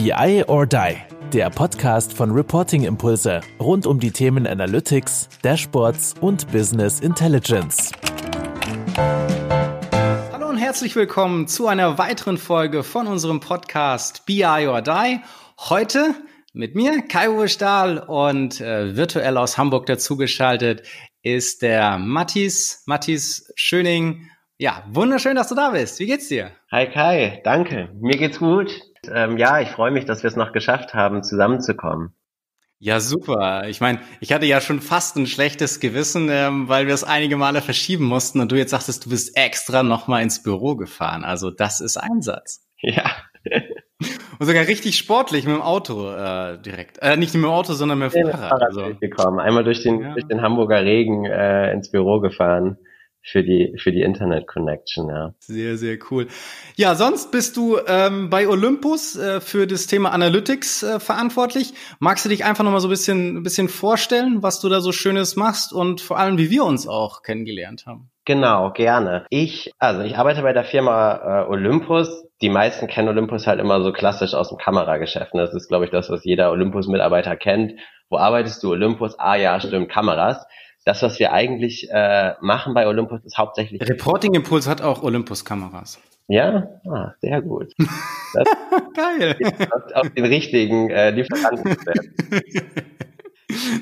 BI or Die, der Podcast von Reporting Impulse rund um die Themen Analytics, Dashboards und Business Intelligence. Hallo und herzlich willkommen zu einer weiteren Folge von unserem Podcast BI or Die. Heute mit mir, Kai-Uwe Stahl und äh, virtuell aus Hamburg dazugeschaltet ist der Mathis, Mathis Schöning. Ja, wunderschön, dass du da bist. Wie geht's dir? Hi Kai, danke. Mir geht's gut. Ähm, ja, ich freue mich, dass wir es noch geschafft haben, zusammenzukommen. Ja, super. Ich meine, ich hatte ja schon fast ein schlechtes Gewissen, ähm, weil wir es einige Male verschieben mussten und du jetzt sagtest, du bist extra nochmal ins Büro gefahren. Also das ist Einsatz. Ja. Und sogar richtig sportlich mit dem Auto äh, direkt. Äh, nicht mit dem Auto, sondern mit dem Fahrrad. Fahrrad also. gekommen. Einmal durch den, ja. durch den Hamburger Regen äh, ins Büro gefahren für die für die Internet Connection, ja. Sehr sehr cool. Ja, sonst bist du ähm, bei Olympus äh, für das Thema Analytics äh, verantwortlich. Magst du dich einfach noch mal so ein bisschen ein bisschen vorstellen, was du da so Schönes machst und vor allem wie wir uns auch kennengelernt haben? Genau, gerne. Ich also ich arbeite bei der Firma äh, Olympus. Die meisten kennen Olympus halt immer so klassisch aus dem Kamerageschäft. Ne? Das ist glaube ich das, was jeder Olympus Mitarbeiter kennt. Wo arbeitest du? Olympus? Ah ja, stimmt, Kameras das, was wir eigentlich äh, machen bei Olympus, ist hauptsächlich. Reporting Impuls hat auch Olympus-Kameras. Ja, ah, sehr gut. Geil. Auf, auf, den richtigen äh, Lieferanten.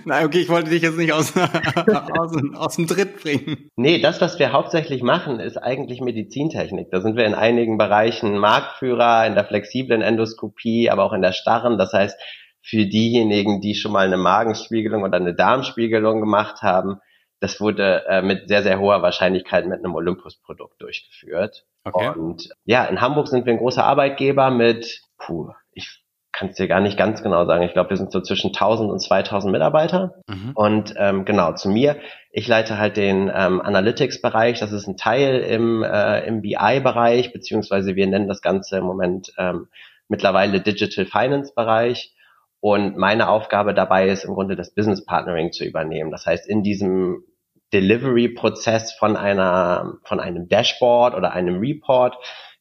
Nein, okay, ich wollte dich jetzt nicht aus, aus, aus, dem Tritt bringen. Nee, das, was wir hauptsächlich machen, ist eigentlich Medizintechnik. Da sind wir in einigen Bereichen Marktführer, in der flexiblen Endoskopie, aber auch in der starren. Das heißt, für diejenigen, die schon mal eine Magenspiegelung oder eine Darmspiegelung gemacht haben, das wurde äh, mit sehr, sehr hoher Wahrscheinlichkeit mit einem Olympus-Produkt durchgeführt. Okay. Und ja, in Hamburg sind wir ein großer Arbeitgeber mit, puh, ich kann es dir gar nicht ganz genau sagen. Ich glaube, wir sind so zwischen 1000 und 2000 Mitarbeiter. Mhm. Und ähm, genau, zu mir, ich leite halt den ähm, Analytics-Bereich. Das ist ein Teil im, äh, im BI-Bereich, beziehungsweise wir nennen das Ganze im Moment ähm, mittlerweile Digital Finance-Bereich. Und meine Aufgabe dabei ist im Grunde das Business Partnering zu übernehmen. Das heißt, in diesem Delivery-Prozess von einer, von einem Dashboard oder einem Report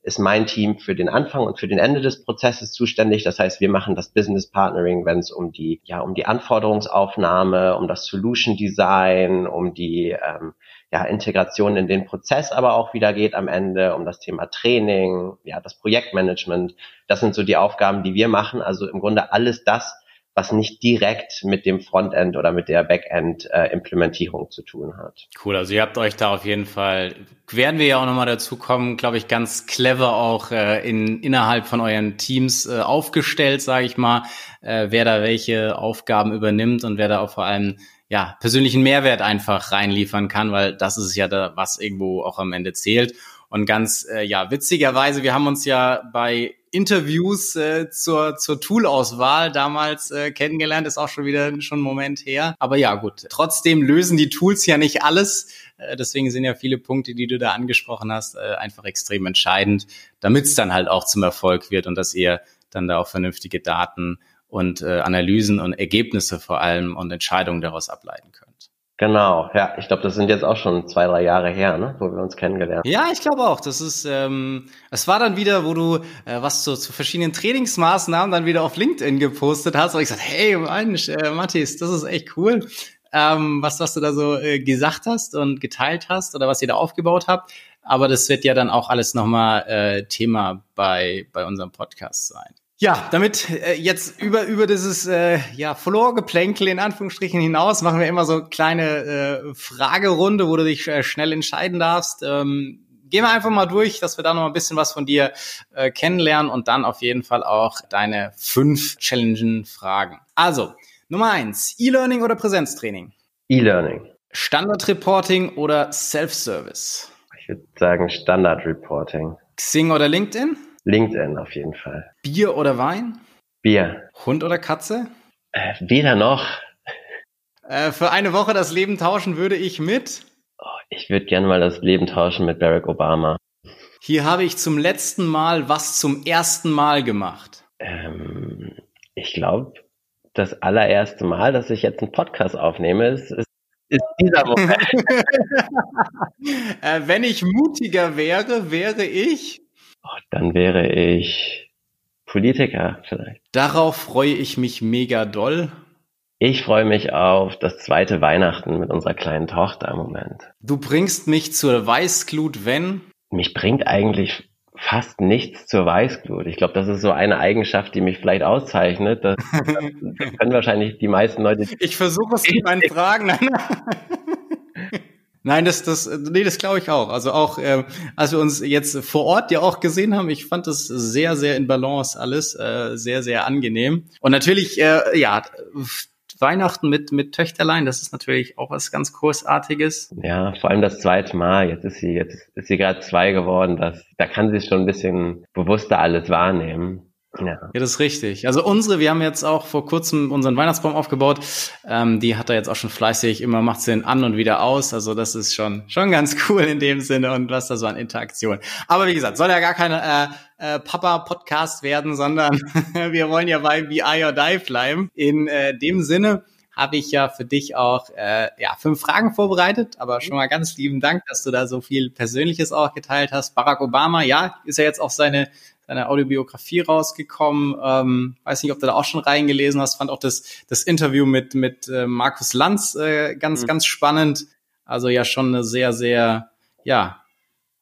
ist mein Team für den Anfang und für den Ende des Prozesses zuständig. Das heißt, wir machen das Business Partnering, wenn es um die, ja, um die Anforderungsaufnahme, um das Solution Design, um die ähm, ja, Integration in den Prozess aber auch wieder geht am Ende, um das Thema Training, ja, das Projektmanagement. Das sind so die Aufgaben, die wir machen. Also im Grunde alles das, was nicht direkt mit dem Frontend oder mit der Backend-Implementierung äh, zu tun hat. Cool, also ihr habt euch da auf jeden Fall, werden wir ja auch nochmal dazu kommen, glaube ich, ganz clever auch äh, in, innerhalb von euren Teams äh, aufgestellt, sage ich mal, äh, wer da welche Aufgaben übernimmt und wer da auch vor allem ja, persönlichen Mehrwert einfach reinliefern kann, weil das ist ja da, was irgendwo auch am Ende zählt. Und ganz, äh, ja, witzigerweise, wir haben uns ja bei Interviews äh, zur, zur Toolauswahl damals äh, kennengelernt, ist auch schon wieder schon ein Moment her. Aber ja, gut, trotzdem lösen die Tools ja nicht alles. Äh, deswegen sind ja viele Punkte, die du da angesprochen hast, äh, einfach extrem entscheidend, damit es dann halt auch zum Erfolg wird und dass ihr dann da auch vernünftige Daten und äh, Analysen und Ergebnisse vor allem und Entscheidungen daraus ableiten könnt. Genau, ja, ich glaube, das sind jetzt auch schon zwei, drei Jahre her, ne, wo wir uns kennengelernt haben. Ja, ich glaube auch. Das ist, ähm, es war dann wieder, wo du äh, was zu, zu verschiedenen Trainingsmaßnahmen dann wieder auf LinkedIn gepostet hast, und ich gesagt, hey, Mensch, äh, Mathis, das ist echt cool, ähm, was, was du da so äh, gesagt hast und geteilt hast oder was ihr da aufgebaut habt. Aber das wird ja dann auch alles nochmal äh, Thema bei, bei unserem Podcast sein. Ja, damit äh, jetzt über über dieses äh, ja Florgeplänkel in Anführungsstrichen hinaus machen wir immer so kleine äh, Fragerunde, wo du dich äh, schnell entscheiden darfst. Ähm, gehen wir einfach mal durch, dass wir da noch ein bisschen was von dir äh, kennenlernen und dann auf jeden Fall auch deine fünf challenging Fragen. Also Nummer eins: E-Learning oder Präsenztraining? E-Learning. Standard Reporting oder Self-Service? Ich würde sagen Standard Reporting. Xing oder LinkedIn? LinkedIn auf jeden Fall. Bier oder Wein? Bier. Hund oder Katze? Äh, weder noch. Äh, für eine Woche das Leben tauschen würde ich mit? Oh, ich würde gerne mal das Leben tauschen mit Barack Obama. Hier habe ich zum letzten Mal was zum ersten Mal gemacht. Ähm, ich glaube, das allererste Mal, dass ich jetzt einen Podcast aufnehme, ist, ist, ist dieser Moment. äh, wenn ich mutiger wäre, wäre ich Oh, dann wäre ich Politiker vielleicht. Darauf freue ich mich mega doll. Ich freue mich auf das zweite Weihnachten mit unserer kleinen Tochter im Moment. Du bringst mich zur Weißglut, wenn? Mich bringt eigentlich fast nichts zur Weißglut. Ich glaube, das ist so eine Eigenschaft, die mich vielleicht auszeichnet. Das, das können wahrscheinlich die meisten Leute. Ich versuche es mit meinen Fragen. Nein, das, das, nee, das glaube ich auch. Also auch, äh, als wir uns jetzt vor Ort ja auch gesehen haben, ich fand das sehr, sehr in Balance alles, äh, sehr, sehr angenehm. Und natürlich, äh, ja, Weihnachten mit, mit Töchterlein, das ist natürlich auch was ganz Großartiges. Ja, vor allem das zweite Mal. Jetzt ist sie, jetzt ist sie gerade zwei geworden. Das, da kann sie schon ein bisschen bewusster alles wahrnehmen. Ja. ja, das ist richtig. Also unsere, wir haben jetzt auch vor kurzem unseren Weihnachtsbaum aufgebaut. Ähm, die hat er jetzt auch schon fleißig, immer macht sie den an und wieder aus. Also das ist schon schon ganz cool in dem Sinne und was da so an Interaktion. Aber wie gesagt, soll ja gar keine äh, äh, Papa-Podcast werden, sondern wir wollen ja bei BI or Die bleiben. In äh, dem Sinne habe ich ja für dich auch äh, ja fünf Fragen vorbereitet, aber schon mal ganz lieben Dank, dass du da so viel Persönliches auch geteilt hast. Barack Obama, ja, ist ja jetzt auch seine seine Autobiografie rausgekommen. Ähm, weiß nicht, ob du da auch schon reingelesen hast. Fand auch das, das Interview mit, mit äh, Markus Lanz äh, ganz, mhm. ganz spannend. Also ja schon eine sehr, sehr, ja,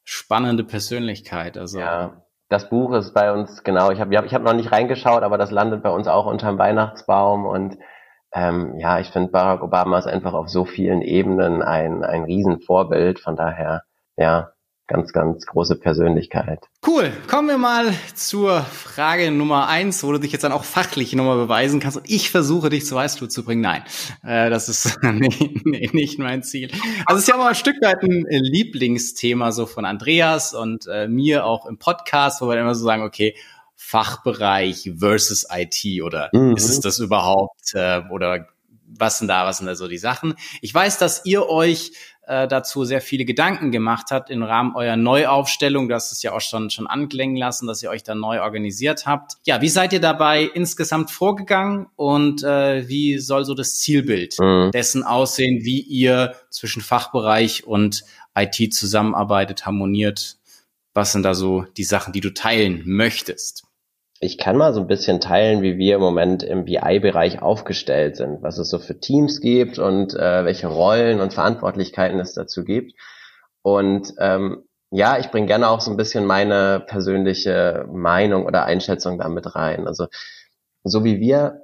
spannende Persönlichkeit. Also ja, das Buch ist bei uns, genau, ich habe ich hab noch nicht reingeschaut, aber das landet bei uns auch unterm Weihnachtsbaum und ähm, ja, ich finde Barack Obama ist einfach auf so vielen Ebenen ein, ein Riesenvorbild. Von daher, ja, ganz, ganz große Persönlichkeit. Cool. Kommen wir mal zur Frage Nummer eins, wo du dich jetzt dann auch fachlich nochmal beweisen kannst. Und ich versuche dich zur Weißglut zu bringen. Nein, äh, das ist nee, nee, nicht mein Ziel. Also es ist ja mal ein Stück weit ein Lieblingsthema so von Andreas und äh, mir auch im Podcast, wo wir immer so sagen, okay, Fachbereich versus IT oder mhm. ist es das überhaupt äh, oder was sind da, was sind da so die Sachen? Ich weiß, dass ihr euch äh, dazu sehr viele Gedanken gemacht hat im Rahmen eurer Neuaufstellung. Du hast es ja auch schon, schon anklingen lassen, dass ihr euch da neu organisiert habt. Ja, wie seid ihr dabei insgesamt vorgegangen und äh, wie soll so das Zielbild mhm. dessen aussehen, wie ihr zwischen Fachbereich und IT zusammenarbeitet, harmoniert? Was sind da so die Sachen, die du teilen möchtest? Ich kann mal so ein bisschen teilen, wie wir im Moment im BI-Bereich aufgestellt sind, was es so für Teams gibt und äh, welche Rollen und Verantwortlichkeiten es dazu gibt. Und ähm, ja, ich bringe gerne auch so ein bisschen meine persönliche Meinung oder Einschätzung damit rein. Also so wie wir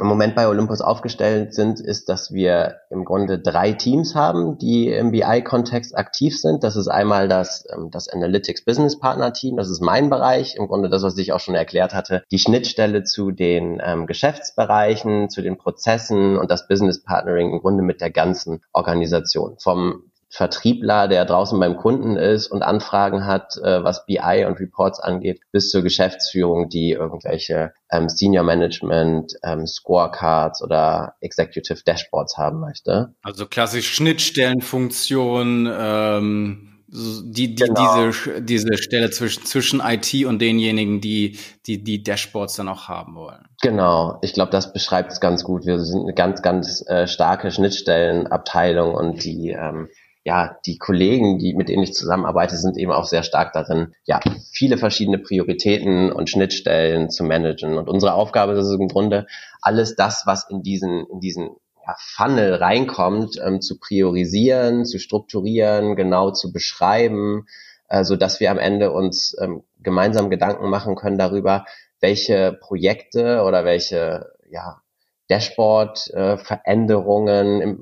im Moment bei Olympus aufgestellt sind, ist, dass wir im Grunde drei Teams haben, die im BI-Kontext aktiv sind. Das ist einmal das, ähm, das Analytics Business Partner Team, das ist mein Bereich, im Grunde das, was ich auch schon erklärt hatte, die Schnittstelle zu den ähm, Geschäftsbereichen, zu den Prozessen und das Business Partnering im Grunde mit der ganzen Organisation. Vom Vertriebler, der draußen beim Kunden ist und Anfragen hat, äh, was BI und Reports angeht, bis zur Geschäftsführung, die irgendwelche ähm, Senior Management, ähm, Scorecards oder Executive Dashboards haben möchte. Also klassisch Schnittstellenfunktion, ähm die, die, genau. diese, diese Stelle zwischen, zwischen IT und denjenigen, die, die die Dashboards dann auch haben wollen. Genau, ich glaube, das beschreibt es ganz gut. Wir sind eine ganz, ganz äh, starke Schnittstellenabteilung und die ähm, ja, die Kollegen, die, mit denen ich zusammenarbeite, sind eben auch sehr stark darin, ja, viele verschiedene Prioritäten und Schnittstellen zu managen. Und unsere Aufgabe ist es im Grunde, alles das, was in diesen, in diesen ja, Funnel reinkommt, ähm, zu priorisieren, zu strukturieren, genau zu beschreiben, äh, so dass wir am Ende uns ähm, gemeinsam Gedanken machen können darüber, welche Projekte oder welche, ja, Dashboard-Veränderungen, äh,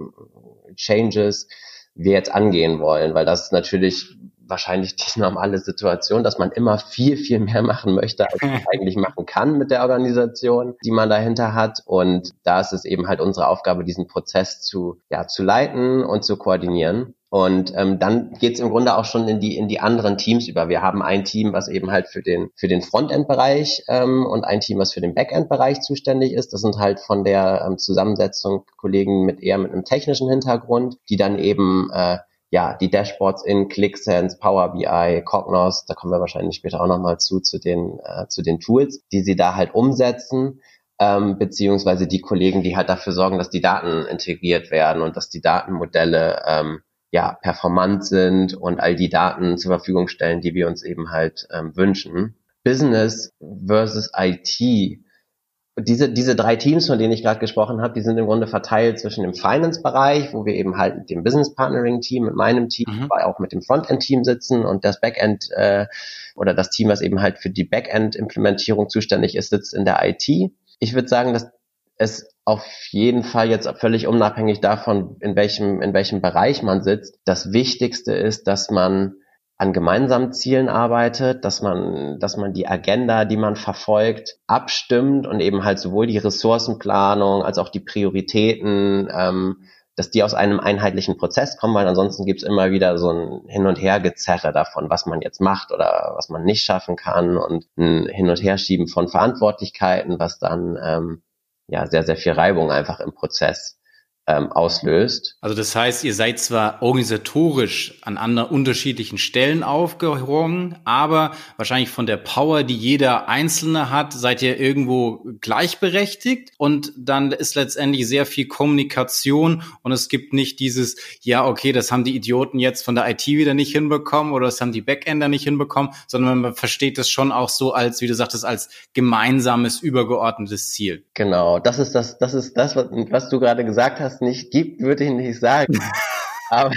Changes wir jetzt angehen wollen, weil das natürlich wahrscheinlich die normale Situation, dass man immer viel, viel mehr machen möchte, als man eigentlich machen kann mit der Organisation, die man dahinter hat. Und da ist es eben halt unsere Aufgabe, diesen Prozess zu, ja, zu leiten und zu koordinieren. Und ähm, dann geht's im Grunde auch schon in die in die anderen Teams über. Wir haben ein Team, was eben halt für den für den Frontend-Bereich ähm, und ein Team, was für den Backend-Bereich zuständig ist. Das sind halt von der ähm, Zusammensetzung Kollegen mit eher mit einem technischen Hintergrund, die dann eben äh, ja die Dashboards in ClickSense, Power BI, Cognos, da kommen wir wahrscheinlich später auch nochmal zu zu den äh, zu den Tools, die sie da halt umsetzen ähm, beziehungsweise die Kollegen, die halt dafür sorgen, dass die Daten integriert werden und dass die Datenmodelle ähm, ja, performant sind und all die Daten zur Verfügung stellen, die wir uns eben halt ähm, wünschen. Business versus IT diese, diese drei Teams, von denen ich gerade gesprochen habe, die sind im Grunde verteilt zwischen dem Finance-Bereich, wo wir eben halt mit dem Business Partnering-Team, mit meinem Team, mhm. aber auch mit dem Frontend-Team sitzen und das Backend äh, oder das Team, was eben halt für die Backend-Implementierung zuständig ist, sitzt in der IT. Ich würde sagen, dass es auf jeden Fall jetzt völlig unabhängig davon, in welchem, in welchem Bereich man sitzt, das Wichtigste ist, dass man an gemeinsamen Zielen arbeitet, dass man, dass man die Agenda, die man verfolgt, abstimmt und eben halt sowohl die Ressourcenplanung als auch die Prioritäten, ähm, dass die aus einem einheitlichen Prozess kommen, weil ansonsten gibt's immer wieder so ein Hin- und Hergezerre davon, was man jetzt macht oder was man nicht schaffen kann und ein Hin- und Herschieben von Verantwortlichkeiten, was dann ähm, ja sehr, sehr viel Reibung einfach im Prozess ähm, auslöst. Also das heißt, ihr seid zwar organisatorisch an anderen unterschiedlichen Stellen aufgehoben, aber wahrscheinlich von der Power, die jeder Einzelne hat, seid ihr irgendwo gleichberechtigt und dann ist letztendlich sehr viel Kommunikation und es gibt nicht dieses, ja, okay, das haben die Idioten jetzt von der IT wieder nicht hinbekommen oder das haben die Backender nicht hinbekommen, sondern man versteht das schon auch so als, wie du sagtest, als gemeinsames, übergeordnetes Ziel. Genau, das ist das, das ist das, was, was du gerade gesagt hast nicht gibt, würde ich nicht sagen. aber,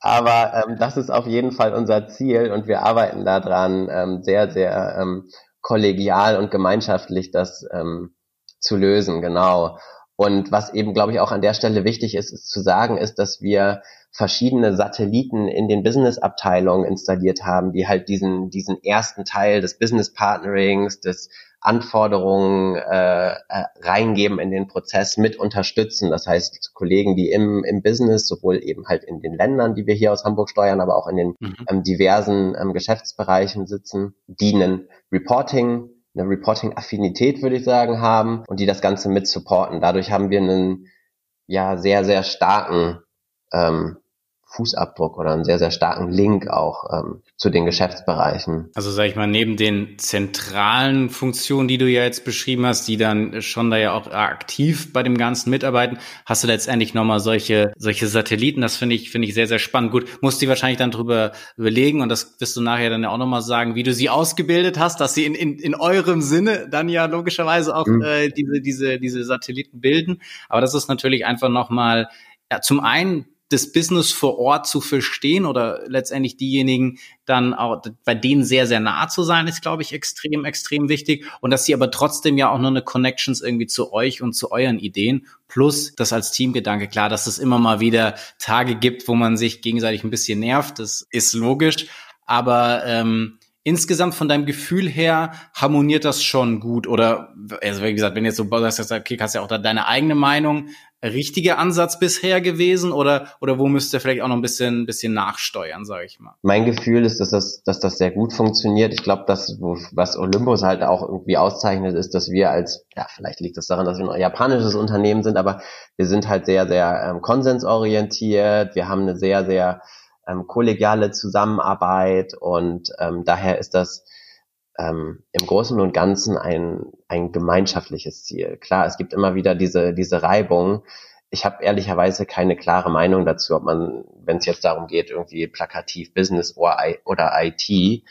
aber ähm, das ist auf jeden Fall unser Ziel und wir arbeiten daran, ähm, sehr, sehr ähm, kollegial und gemeinschaftlich das ähm, zu lösen, genau. Und was eben, glaube ich, auch an der Stelle wichtig ist, ist zu sagen, ist, dass wir verschiedene Satelliten in den Business-Abteilungen installiert haben, die halt diesen, diesen ersten Teil des Business Partnerings, des Anforderungen äh, reingeben in den Prozess, mit unterstützen. Das heißt, Kollegen, die im, im Business, sowohl eben halt in den Ländern, die wir hier aus Hamburg steuern, aber auch in den mhm. ähm, diversen ähm, Geschäftsbereichen sitzen, dienen Reporting, eine Reporting-Affinität, würde ich sagen, haben und die das Ganze mit supporten. Dadurch haben wir einen ja sehr, sehr starken ähm, Fußabdruck oder einen sehr, sehr starken Link auch ähm, zu den Geschäftsbereichen. Also sage ich mal, neben den zentralen Funktionen, die du ja jetzt beschrieben hast, die dann schon da ja auch aktiv bei dem Ganzen mitarbeiten, hast du letztendlich nochmal solche, solche Satelliten. Das finde ich, finde ich sehr, sehr spannend. Gut, musst du wahrscheinlich dann drüber überlegen und das wirst du nachher dann ja auch nochmal sagen, wie du sie ausgebildet hast, dass sie in, in, in eurem Sinne dann ja logischerweise auch mhm. äh, diese, diese, diese Satelliten bilden. Aber das ist natürlich einfach nochmal ja, zum einen das Business vor Ort zu verstehen oder letztendlich diejenigen dann auch bei denen sehr, sehr nah zu sein, ist, glaube ich, extrem, extrem wichtig. Und dass sie aber trotzdem ja auch nur eine Connections irgendwie zu euch und zu euren Ideen. Plus das als Teamgedanke, klar, dass es immer mal wieder Tage gibt, wo man sich gegenseitig ein bisschen nervt. Das ist logisch. Aber ähm, insgesamt von deinem Gefühl her harmoniert das schon gut? Oder, also wie gesagt, wenn jetzt so sagst, okay, hast ja auch da deine eigene Meinung, richtiger Ansatz bisher gewesen oder, oder wo müsst ihr vielleicht auch noch ein bisschen, bisschen nachsteuern, sage ich mal? Mein Gefühl ist, dass das, dass das sehr gut funktioniert. Ich glaube, dass was Olympus halt auch irgendwie auszeichnet, ist, dass wir als, ja, vielleicht liegt das daran, dass wir ein japanisches Unternehmen sind, aber wir sind halt sehr, sehr ähm, konsensorientiert. Wir haben eine sehr, sehr ähm, kollegiale Zusammenarbeit und ähm, daher ist das ähm, im Großen und Ganzen ein, ein gemeinschaftliches Ziel. Klar, es gibt immer wieder diese, diese Reibung. Ich habe ehrlicherweise keine klare Meinung dazu, ob man, wenn es jetzt darum geht, irgendwie plakativ Business oder, oder IT.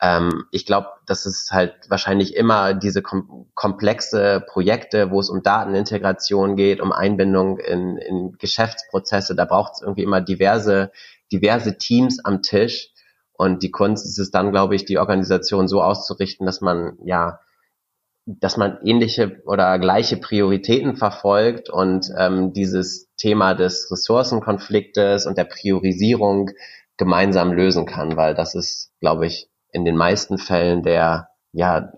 Ähm, ich glaube, das ist halt wahrscheinlich immer diese kom komplexe Projekte, wo es um Datenintegration geht, um Einbindung in, in Geschäftsprozesse. Da braucht es irgendwie immer diverse diverse Teams am Tisch. Und die Kunst ist es dann, glaube ich, die Organisation so auszurichten, dass man ja, dass man ähnliche oder gleiche Prioritäten verfolgt und ähm, dieses Thema des Ressourcenkonfliktes und der Priorisierung gemeinsam lösen kann, weil das ist, glaube ich, in den meisten Fällen der ja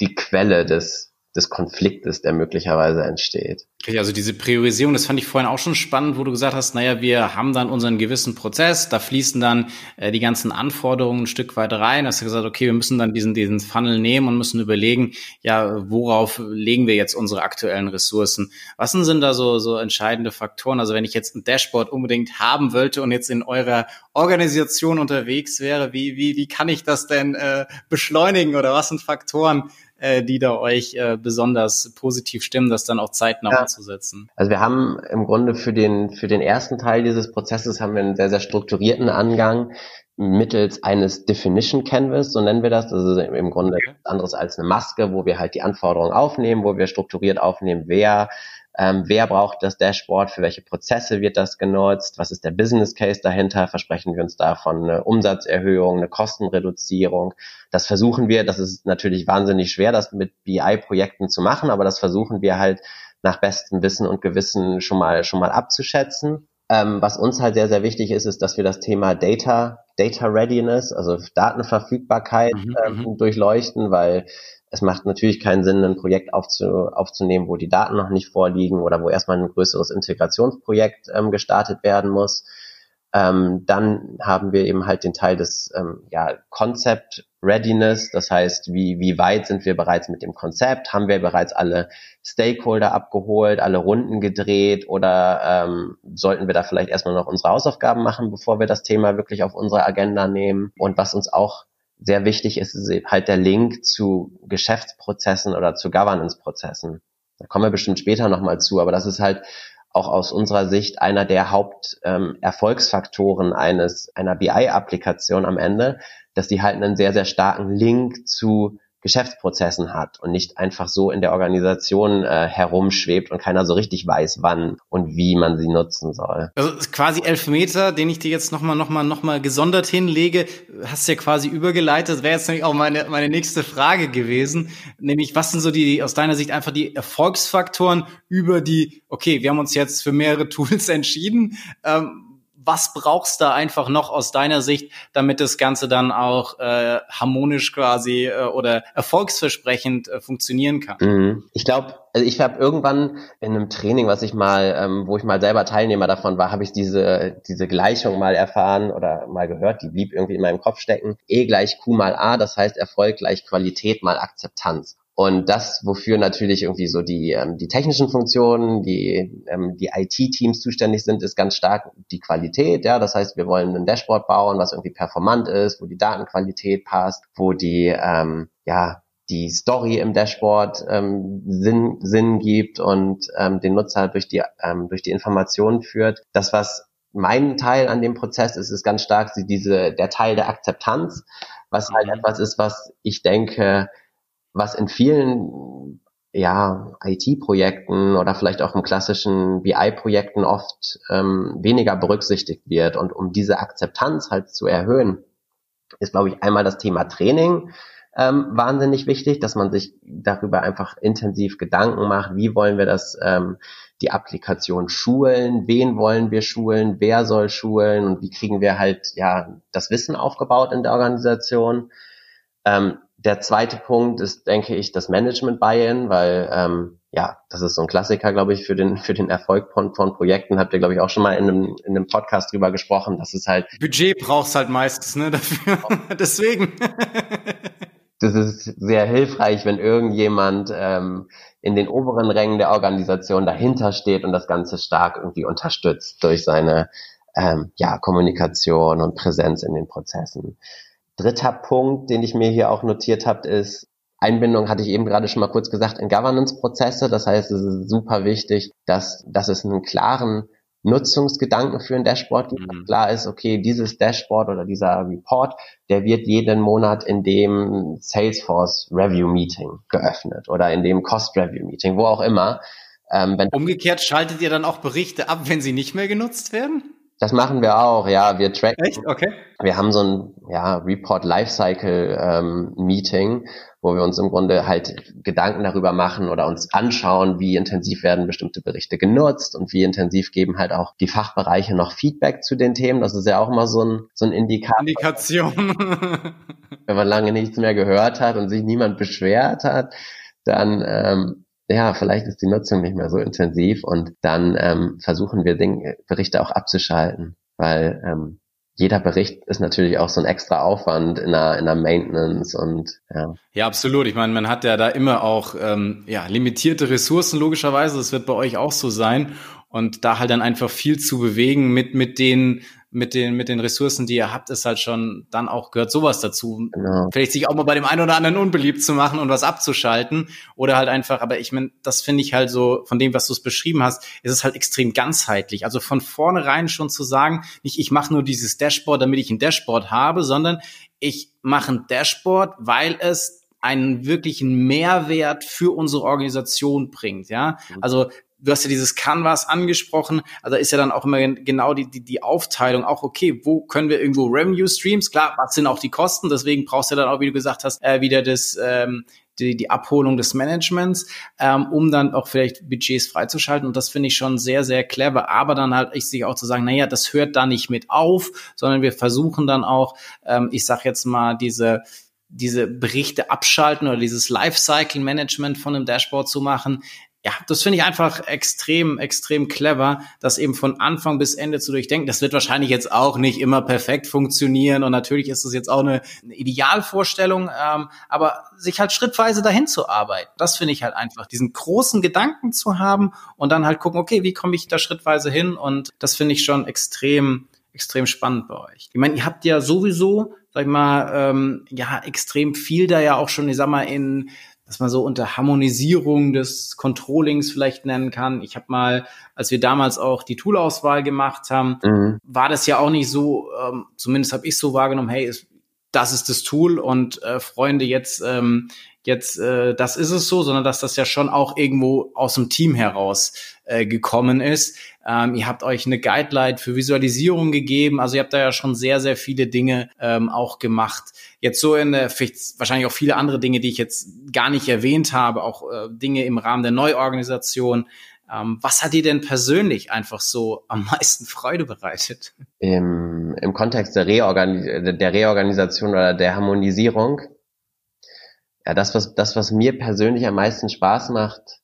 die Quelle des des Konfliktes, der möglicherweise entsteht. Also diese Priorisierung, das fand ich vorhin auch schon spannend, wo du gesagt hast, naja, wir haben dann unseren gewissen Prozess, da fließen dann äh, die ganzen Anforderungen ein Stück weit rein. Hast du gesagt, okay, wir müssen dann diesen, diesen Funnel nehmen und müssen überlegen, ja, worauf legen wir jetzt unsere aktuellen Ressourcen? Was sind da so, so entscheidende Faktoren? Also wenn ich jetzt ein Dashboard unbedingt haben wollte und jetzt in eurer Organisation unterwegs wäre, wie, wie, wie kann ich das denn äh, beschleunigen oder was sind Faktoren, äh, die da euch äh, besonders positiv stimmen, das dann auch zeitnah ja. umzusetzen? Also wir haben im Grunde für den, für den ersten Teil dieses Prozesses haben wir einen sehr, sehr strukturierten Angang. mittels eines Definition Canvas, so nennen wir das. Das ist im Grunde okay. anderes als eine Maske, wo wir halt die Anforderungen aufnehmen, wo wir strukturiert aufnehmen, wer ähm, wer braucht das Dashboard, für welche Prozesse wird das genutzt, was ist der Business Case dahinter, versprechen wir uns davon eine Umsatzerhöhung, eine Kostenreduzierung. Das versuchen wir, das ist natürlich wahnsinnig schwer, das mit BI-Projekten zu machen, aber das versuchen wir halt nach bestem Wissen und Gewissen schon mal, schon mal abzuschätzen. Ähm, was uns halt sehr, sehr wichtig ist, ist, dass wir das Thema Data, Data Readiness, also Datenverfügbarkeit mhm, ähm, mhm. durchleuchten, weil es macht natürlich keinen Sinn, ein Projekt aufzu, aufzunehmen, wo die Daten noch nicht vorliegen oder wo erstmal ein größeres Integrationsprojekt ähm, gestartet werden muss. Ähm, dann haben wir eben halt den Teil des ähm, ja, Concept Readiness, das heißt, wie, wie weit sind wir bereits mit dem Konzept? Haben wir bereits alle Stakeholder abgeholt, alle Runden gedreht oder ähm, sollten wir da vielleicht erstmal noch unsere Hausaufgaben machen, bevor wir das Thema wirklich auf unsere Agenda nehmen? Und was uns auch sehr wichtig ist, halt der Link zu Geschäftsprozessen oder zu Governance-Prozessen. Da kommen wir bestimmt später nochmal zu, aber das ist halt auch aus unserer Sicht einer der Haupterfolgsfaktoren ähm, eines einer BI-Applikation am Ende, dass die halt einen sehr sehr starken Link zu Geschäftsprozessen hat und nicht einfach so in der Organisation äh, herumschwebt und keiner so richtig weiß, wann und wie man sie nutzen soll. Also quasi elf Meter, den ich dir jetzt nochmal noch mal, noch mal gesondert hinlege, hast du ja quasi übergeleitet. Das wäre jetzt nämlich auch meine, meine nächste Frage gewesen. Nämlich, was sind so die aus deiner Sicht einfach die Erfolgsfaktoren über die, okay, wir haben uns jetzt für mehrere Tools entschieden. Ähm, was brauchst du einfach noch aus deiner Sicht, damit das Ganze dann auch äh, harmonisch quasi äh, oder erfolgsversprechend äh, funktionieren kann? Mhm. Ich glaube, also ich habe irgendwann in einem Training, was ich mal, ähm, wo ich mal selber Teilnehmer davon war, habe ich diese diese Gleichung mal erfahren oder mal gehört. Die blieb irgendwie in meinem Kopf stecken. E gleich Q mal A, das heißt Erfolg gleich Qualität mal Akzeptanz. Und das, wofür natürlich irgendwie so die, ähm, die technischen Funktionen, die, ähm, die IT-Teams zuständig sind, ist ganz stark die Qualität. Ja, das heißt, wir wollen ein Dashboard bauen, was irgendwie performant ist, wo die Datenqualität passt, wo die, ähm, ja, die Story im Dashboard ähm, Sinn, Sinn gibt und ähm, den Nutzer durch die, ähm, durch die Informationen führt. Das, was mein Teil an dem Prozess ist, ist ganz stark diese, der Teil der Akzeptanz, was halt mhm. etwas ist, was ich denke, was in vielen ja, IT-Projekten oder vielleicht auch in klassischen BI-Projekten oft ähm, weniger berücksichtigt wird. Und um diese Akzeptanz halt zu erhöhen, ist, glaube ich, einmal das Thema Training ähm, wahnsinnig wichtig, dass man sich darüber einfach intensiv Gedanken macht, wie wollen wir das, ähm, die Applikation schulen, wen wollen wir schulen, wer soll schulen und wie kriegen wir halt ja das Wissen aufgebaut in der Organisation. Ähm, der zweite Punkt ist, denke ich, das Management-Buy-in, weil ähm, ja, das ist so ein Klassiker, glaube ich, für den für den Erfolg von, von Projekten. Habt ihr, glaube ich, auch schon mal in einem, in einem Podcast drüber gesprochen. Das ist halt Budget brauchst halt meistens, ne? Dafür. Deswegen. das ist sehr hilfreich, wenn irgendjemand ähm, in den oberen Rängen der Organisation dahinter steht und das Ganze stark irgendwie unterstützt durch seine ähm, ja, Kommunikation und Präsenz in den Prozessen. Dritter Punkt, den ich mir hier auch notiert habe, ist Einbindung, hatte ich eben gerade schon mal kurz gesagt, in Governance-Prozesse. Das heißt, es ist super wichtig, dass, dass es einen klaren Nutzungsgedanken für ein Dashboard gibt. Mhm. Klar ist, okay, dieses Dashboard oder dieser Report, der wird jeden Monat in dem Salesforce Review Meeting geöffnet oder in dem Cost Review Meeting, wo auch immer. Ähm, Umgekehrt schaltet ihr dann auch Berichte ab, wenn sie nicht mehr genutzt werden? Das machen wir auch, ja. Wir tracken. Echt? Okay. Wir haben so ein ja, Report Lifecycle ähm, Meeting, wo wir uns im Grunde halt Gedanken darüber machen oder uns anschauen, wie intensiv werden bestimmte Berichte genutzt und wie intensiv geben halt auch die Fachbereiche noch Feedback zu den Themen. Das ist ja auch immer so ein, so ein Indikator. Indikation. Wenn man lange nichts mehr gehört hat und sich niemand beschwert hat, dann ähm, ja, vielleicht ist die Nutzung nicht mehr so intensiv und dann ähm, versuchen wir Dinge, Berichte auch abzuschalten, weil ähm, jeder Bericht ist natürlich auch so ein extra Aufwand in der, in der Maintenance und ja. Ja, absolut. Ich meine, man hat ja da immer auch ähm, ja, limitierte Ressourcen, logischerweise. Das wird bei euch auch so sein. Und da halt dann einfach viel zu bewegen mit, mit den mit den, mit den Ressourcen, die ihr habt, ist halt schon dann auch gehört sowas dazu. Genau. Vielleicht sich auch mal bei dem einen oder anderen unbeliebt zu machen und was abzuschalten oder halt einfach, aber ich meine, das finde ich halt so, von dem, was du es beschrieben hast, ist es halt extrem ganzheitlich. Also von vornherein schon zu sagen, nicht ich mache nur dieses Dashboard, damit ich ein Dashboard habe, sondern ich mache ein Dashboard, weil es einen wirklichen Mehrwert für unsere Organisation bringt, ja. Mhm. Also du hast ja dieses Canvas angesprochen, also ist ja dann auch immer genau die, die, die Aufteilung auch, okay, wo können wir irgendwo Revenue Streams, klar, was sind auch die Kosten, deswegen brauchst du dann auch, wie du gesagt hast, äh, wieder das, ähm, die, die Abholung des Managements, ähm, um dann auch vielleicht Budgets freizuschalten. Und das finde ich schon sehr, sehr clever. Aber dann halt ich sich auch zu sagen, naja, das hört da nicht mit auf, sondern wir versuchen dann auch, ähm, ich sag jetzt mal, diese diese Berichte abschalten oder dieses Lifecycle-Management von einem Dashboard zu machen. Ja, das finde ich einfach extrem, extrem clever, das eben von Anfang bis Ende zu durchdenken. Das wird wahrscheinlich jetzt auch nicht immer perfekt funktionieren und natürlich ist es jetzt auch eine, eine Idealvorstellung, ähm, aber sich halt schrittweise dahin zu arbeiten, das finde ich halt einfach, diesen großen Gedanken zu haben und dann halt gucken, okay, wie komme ich da schrittweise hin und das finde ich schon extrem, extrem spannend bei euch. Ich meine, ihr habt ja sowieso sag ich mal, ähm, ja, extrem viel da ja auch schon, ich sag mal, in, dass man so unter Harmonisierung des Controllings vielleicht nennen kann. Ich habe mal, als wir damals auch die Toolauswahl gemacht haben, mhm. war das ja auch nicht so, ähm, zumindest habe ich so wahrgenommen, hey, ist, das ist das Tool und äh, Freunde, jetzt, ähm, jetzt, äh, das ist es so, sondern dass das ja schon auch irgendwo aus dem Team heraus äh, gekommen ist. Ähm, ihr habt euch eine Guideline für Visualisierung gegeben. Also ihr habt da ja schon sehr, sehr viele Dinge ähm, auch gemacht. Jetzt so in der, wahrscheinlich auch viele andere Dinge, die ich jetzt gar nicht erwähnt habe, auch äh, Dinge im Rahmen der Neuorganisation. Ähm, was hat dir denn persönlich einfach so am meisten Freude bereitet? Im, im Kontext der, Reorgan der Reorganisation oder der Harmonisierung, ja, das, was, das, was mir persönlich am meisten Spaß macht,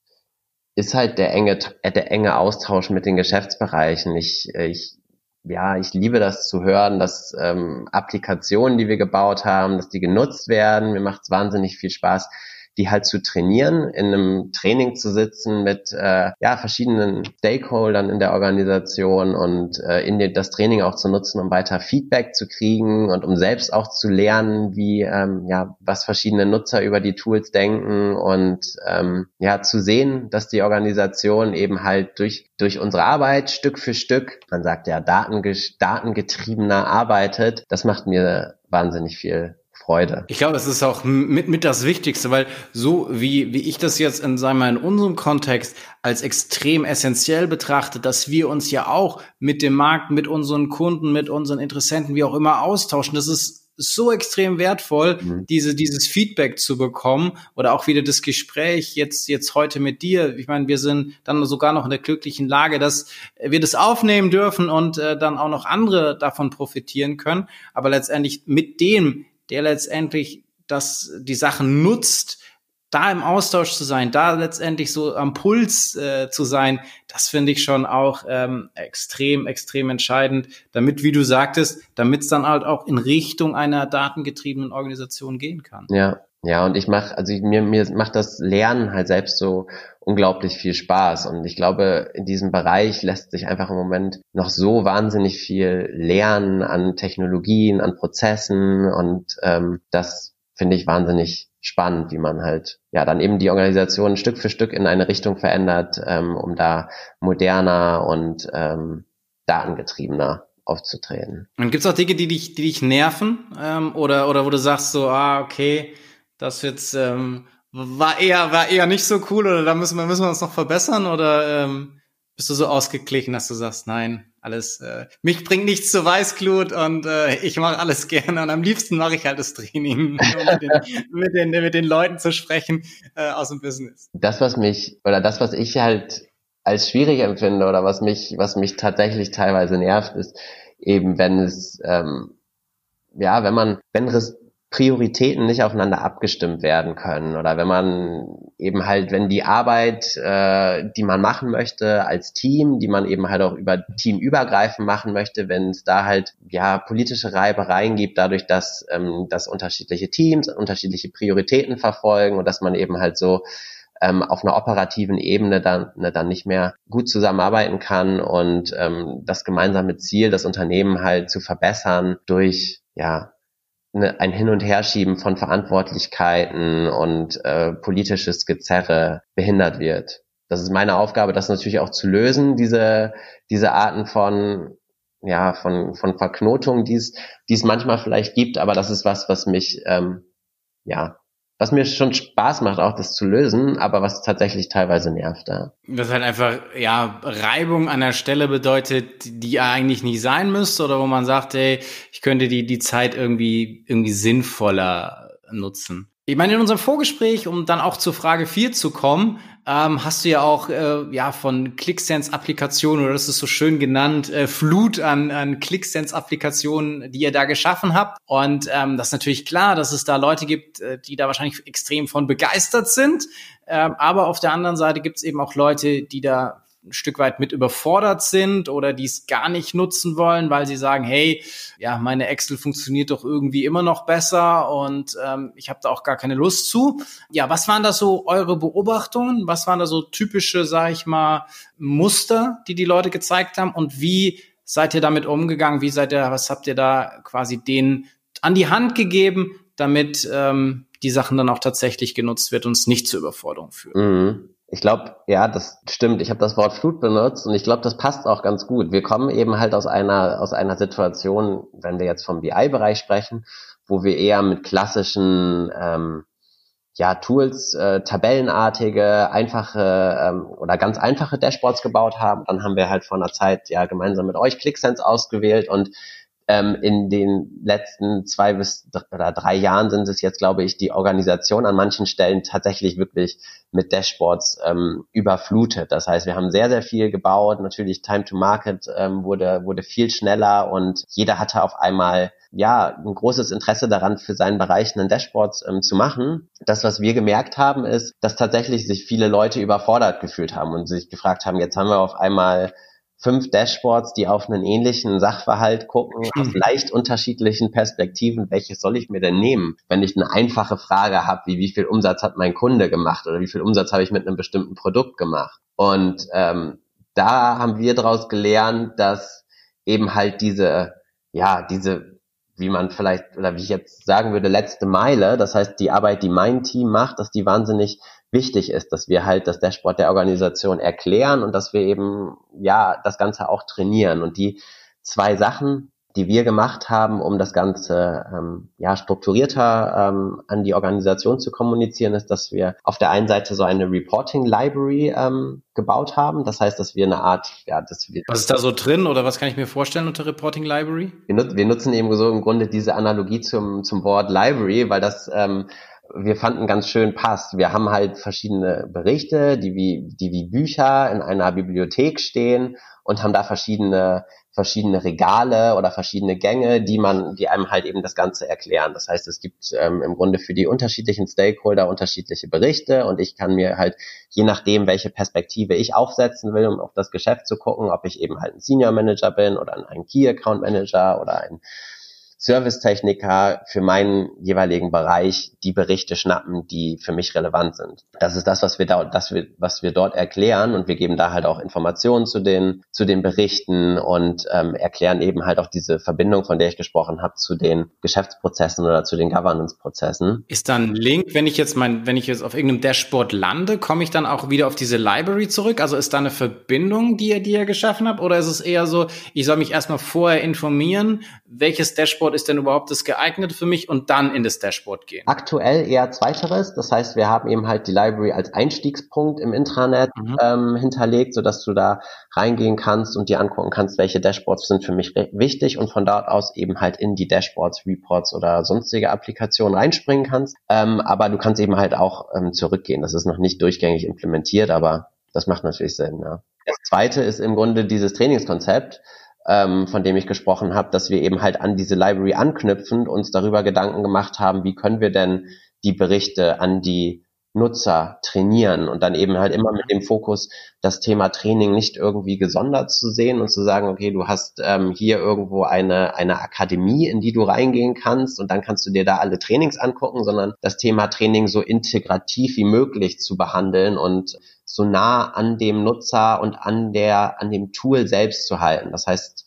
ist halt der enge, äh, der enge Austausch mit den Geschäftsbereichen. Ich, äh, ich, ja, ich liebe das zu hören, dass ähm, Applikationen, die wir gebaut haben, dass die genutzt werden. Mir macht es wahnsinnig viel Spaß, die halt zu trainieren, in einem Training zu sitzen mit äh, ja, verschiedenen Stakeholdern in der Organisation und äh, in den, das Training auch zu nutzen, um weiter Feedback zu kriegen und um selbst auch zu lernen, wie ähm, ja, was verschiedene Nutzer über die Tools denken und ähm, ja, zu sehen, dass die Organisation eben halt durch, durch unsere Arbeit Stück für Stück, man sagt ja, datengetriebener arbeitet, das macht mir wahnsinnig viel Freude. Ich glaube, es ist auch mit, mit das Wichtigste, weil so wie, wie ich das jetzt in, sagen wir, in unserem Kontext als extrem essentiell betrachte, dass wir uns ja auch mit dem Markt, mit unseren Kunden, mit unseren Interessenten, wie auch immer austauschen. Das ist so extrem wertvoll, mhm. diese, dieses Feedback zu bekommen oder auch wieder das Gespräch jetzt, jetzt heute mit dir. Ich meine, wir sind dann sogar noch in der glücklichen Lage, dass wir das aufnehmen dürfen und äh, dann auch noch andere davon profitieren können. Aber letztendlich mit dem der letztendlich das, die Sachen nutzt, da im Austausch zu sein, da letztendlich so am Puls äh, zu sein, das finde ich schon auch ähm, extrem, extrem entscheidend, damit, wie du sagtest, damit es dann halt auch in Richtung einer datengetriebenen Organisation gehen kann. Ja, ja, und ich mache, also ich, mir, mir macht das Lernen halt selbst so unglaublich viel Spaß. Und ich glaube, in diesem Bereich lässt sich einfach im Moment noch so wahnsinnig viel lernen an Technologien, an Prozessen und ähm, das finde ich wahnsinnig spannend, wie man halt ja dann eben die Organisation Stück für Stück in eine Richtung verändert, ähm, um da moderner und ähm, datengetriebener aufzutreten. Und gibt es auch Dinge, die dich, die dich nerven ähm, oder oder wo du sagst so, ah okay, das jetzt ähm, war eher war eher nicht so cool oder da müssen wir müssen wir uns noch verbessern oder ähm, bist du so ausgeglichen, dass du sagst, nein, alles äh, mich bringt nichts zur Weißglut und äh, ich mache alles gerne und am liebsten mache ich halt das Training, um mit den, mit den, mit den Leuten zu sprechen äh, aus dem Business. Das was mich oder das was ich halt als schwierig empfinde oder was mich was mich tatsächlich teilweise nervt ist eben wenn es ähm, ja, wenn man, wenn Prioritäten nicht aufeinander abgestimmt werden können. Oder wenn man eben halt, wenn die Arbeit, äh, die man machen möchte als Team, die man eben halt auch über Teamübergreifend machen möchte, wenn es da halt ja politische Reibereien gibt, dadurch, dass, ähm, dass unterschiedliche Teams unterschiedliche Prioritäten verfolgen und dass man eben halt so ähm, auf einer operativen Ebene dann, ne, dann nicht mehr gut zusammenarbeiten kann und ähm, das gemeinsame Ziel, das Unternehmen halt zu verbessern durch ja ne, ein Hin- und Herschieben von Verantwortlichkeiten und äh, politisches Gezerre behindert wird. Das ist meine Aufgabe, das natürlich auch zu lösen, diese, diese Arten von ja, von, von Verknotungen, die es, die es manchmal vielleicht gibt, aber das ist was, was mich, ähm, ja, was mir schon Spaß macht, auch das zu lösen, aber was tatsächlich teilweise nervt. Ja. Das halt einfach, ja, Reibung an der Stelle bedeutet, die eigentlich nicht sein müsste oder wo man sagt, ey, ich könnte die, die Zeit irgendwie, irgendwie sinnvoller nutzen. Ich meine, in unserem Vorgespräch, um dann auch zur Frage 4 zu kommen, ähm, hast du ja auch äh, ja von ClickSense-Applikationen oder das ist so schön genannt, äh, Flut an, an ClickSense-Applikationen, die ihr da geschaffen habt. Und ähm, das ist natürlich klar, dass es da Leute gibt, äh, die da wahrscheinlich extrem von begeistert sind. Ähm, aber auf der anderen Seite gibt es eben auch Leute, die da ein Stück weit mit überfordert sind oder die es gar nicht nutzen wollen, weil sie sagen, hey, ja, meine Excel funktioniert doch irgendwie immer noch besser und ähm, ich habe da auch gar keine Lust zu. Ja, was waren da so eure Beobachtungen? Was waren da so typische, sag ich mal, Muster, die die Leute gezeigt haben und wie seid ihr damit umgegangen? Wie seid ihr, was habt ihr da quasi denen an die Hand gegeben, damit ähm, die Sachen dann auch tatsächlich genutzt wird und es nicht zur Überforderung führt? Mhm. Ich glaube, ja, das stimmt. Ich habe das Wort Flut benutzt und ich glaube, das passt auch ganz gut. Wir kommen eben halt aus einer aus einer Situation, wenn wir jetzt vom BI-Bereich sprechen, wo wir eher mit klassischen ähm, ja, Tools, äh, tabellenartige, einfache ähm, oder ganz einfache Dashboards gebaut haben. Dann haben wir halt vor einer Zeit ja gemeinsam mit euch ClickSense ausgewählt und ähm, in den letzten zwei bis oder drei Jahren sind es jetzt, glaube ich, die Organisation an manchen Stellen tatsächlich wirklich mit Dashboards ähm, überflutet. Das heißt, wir haben sehr, sehr viel gebaut. Natürlich Time to Market ähm, wurde, wurde viel schneller und jeder hatte auf einmal ja ein großes Interesse daran, für seinen Bereich einen Dashboards ähm, zu machen. Das, was wir gemerkt haben, ist, dass tatsächlich sich viele Leute überfordert gefühlt haben und sich gefragt haben, jetzt haben wir auf einmal fünf Dashboards, die auf einen ähnlichen Sachverhalt gucken, aus leicht unterschiedlichen Perspektiven. Welches soll ich mir denn nehmen, wenn ich eine einfache Frage habe, wie wie viel Umsatz hat mein Kunde gemacht oder wie viel Umsatz habe ich mit einem bestimmten Produkt gemacht? Und ähm, da haben wir daraus gelernt, dass eben halt diese, ja, diese wie man vielleicht, oder wie ich jetzt sagen würde, letzte Meile, das heißt die Arbeit, die mein Team macht, dass die wahnsinnig wichtig ist, dass wir halt das Dashboard der Organisation erklären und dass wir eben, ja, das Ganze auch trainieren. Und die zwei Sachen, die wir gemacht haben, um das Ganze ähm, ja, strukturierter ähm, an die Organisation zu kommunizieren, ist, dass wir auf der einen Seite so eine Reporting Library ähm, gebaut haben. Das heißt, dass wir eine Art, ja, dass wir. Was ist da so drin oder was kann ich mir vorstellen unter Reporting Library? Wir, nut wir nutzen eben so im Grunde diese Analogie zum, zum Wort Library, weil das ähm, wir fanden ganz schön passt. Wir haben halt verschiedene Berichte, die wie, die wie Bücher in einer Bibliothek stehen und haben da verschiedene, verschiedene Regale oder verschiedene Gänge, die man, die einem halt eben das Ganze erklären. Das heißt, es gibt ähm, im Grunde für die unterschiedlichen Stakeholder unterschiedliche Berichte und ich kann mir halt, je nachdem, welche Perspektive ich aufsetzen will, um auf das Geschäft zu gucken, ob ich eben halt ein Senior Manager bin oder ein Key Account Manager oder ein Servicetechniker für meinen jeweiligen Bereich die Berichte schnappen, die für mich relevant sind. Das ist das, was wir da, das wir, was wir dort erklären und wir geben da halt auch Informationen zu den, zu den Berichten und ähm, erklären eben halt auch diese Verbindung, von der ich gesprochen habe, zu den Geschäftsprozessen oder zu den Governance-Prozessen. Ist dann Link, wenn ich jetzt mein, wenn ich jetzt auf irgendeinem Dashboard lande, komme ich dann auch wieder auf diese Library zurück? Also ist da eine Verbindung, die ihr, die ihr geschaffen habt? Oder ist es eher so, ich soll mich erstmal vorher informieren, welches Dashboard Dashboard ist denn überhaupt das geeignete für mich und dann in das Dashboard gehen? Aktuell eher zweiteres. Das heißt, wir haben eben halt die Library als Einstiegspunkt im Intranet mhm. ähm, hinterlegt, sodass du da reingehen kannst und dir angucken kannst, welche Dashboards sind für mich wichtig und von dort aus eben halt in die Dashboards, Reports oder sonstige Applikationen reinspringen kannst. Ähm, aber du kannst eben halt auch ähm, zurückgehen. Das ist noch nicht durchgängig implementiert, aber das macht natürlich Sinn. Ja. Das zweite ist im Grunde dieses Trainingskonzept ähm, von dem ich gesprochen habe, dass wir eben halt an diese Library anknüpfend uns darüber Gedanken gemacht haben, wie können wir denn die Berichte an die Nutzer trainieren und dann eben halt immer mit dem Fokus, das Thema Training nicht irgendwie gesondert zu sehen und zu sagen, okay, du hast ähm, hier irgendwo eine, eine Akademie, in die du reingehen kannst und dann kannst du dir da alle Trainings angucken, sondern das Thema Training so integrativ wie möglich zu behandeln und so nah an dem Nutzer und an der, an dem Tool selbst zu halten. Das heißt,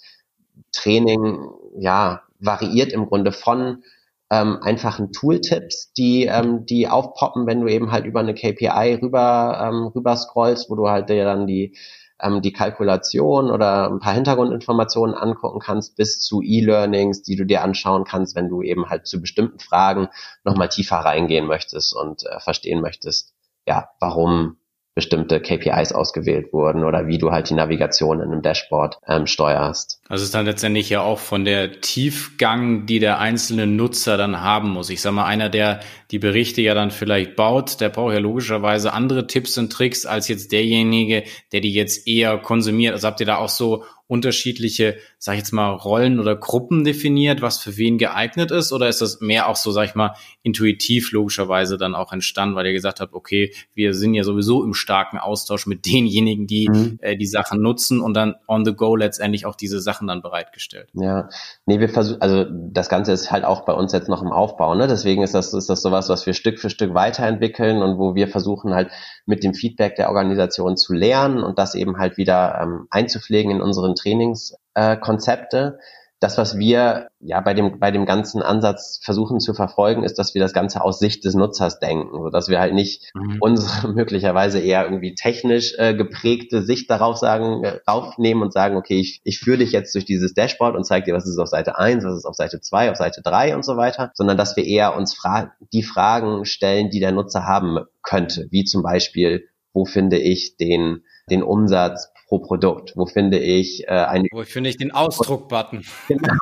Training, ja, variiert im Grunde von ähm, einfachen Tooltips, die, ähm, die aufpoppen, wenn du eben halt über eine KPI rüber, ähm, rüber scrollst, wo du halt dir dann die, ähm, die Kalkulation oder ein paar Hintergrundinformationen angucken kannst, bis zu E-Learnings, die du dir anschauen kannst, wenn du eben halt zu bestimmten Fragen nochmal tiefer reingehen möchtest und äh, verstehen möchtest, ja, warum bestimmte KPIs ausgewählt wurden oder wie du halt die Navigation in einem Dashboard ähm, steuerst. Also es ist dann letztendlich ja auch von der Tiefgang, die der einzelne Nutzer dann haben muss. Ich sag mal, einer, der die Berichte ja dann vielleicht baut, der braucht ja logischerweise andere Tipps und Tricks als jetzt derjenige, der die jetzt eher konsumiert. Also habt ihr da auch so unterschiedliche, sag ich jetzt mal, Rollen oder Gruppen definiert, was für wen geeignet ist? Oder ist das mehr auch so, sag ich mal, intuitiv logischerweise dann auch entstanden, weil ihr gesagt habt, okay, wir sind ja sowieso im starken Austausch mit denjenigen, die mhm. äh, die Sachen nutzen und dann on the go letztendlich auch diese Sachen dann bereitgestellt? Ja, nee, wir versuchen, also das Ganze ist halt auch bei uns jetzt noch im Aufbau, ne? Deswegen ist das, ist das sowas, was wir Stück für Stück weiterentwickeln und wo wir versuchen halt mit dem Feedback der Organisation zu lernen und das eben halt wieder ähm, einzupflegen in unseren Trainingskonzepte. Das, was wir ja bei dem, bei dem ganzen Ansatz versuchen zu verfolgen, ist, dass wir das Ganze aus Sicht des Nutzers denken, so dass wir halt nicht mhm. unsere möglicherweise eher irgendwie technisch äh, geprägte Sicht darauf sagen, äh, aufnehmen und sagen, okay, ich, ich führe dich jetzt durch dieses Dashboard und zeige dir, was ist auf Seite 1, was ist auf Seite 2, auf Seite 3 und so weiter, sondern dass wir eher uns fra die Fragen stellen, die der Nutzer haben könnte, wie zum Beispiel, wo finde ich den, den Umsatz pro Produkt. Wo finde ich äh, eine... Wo finde ich den Ausdruck-Button? Genau.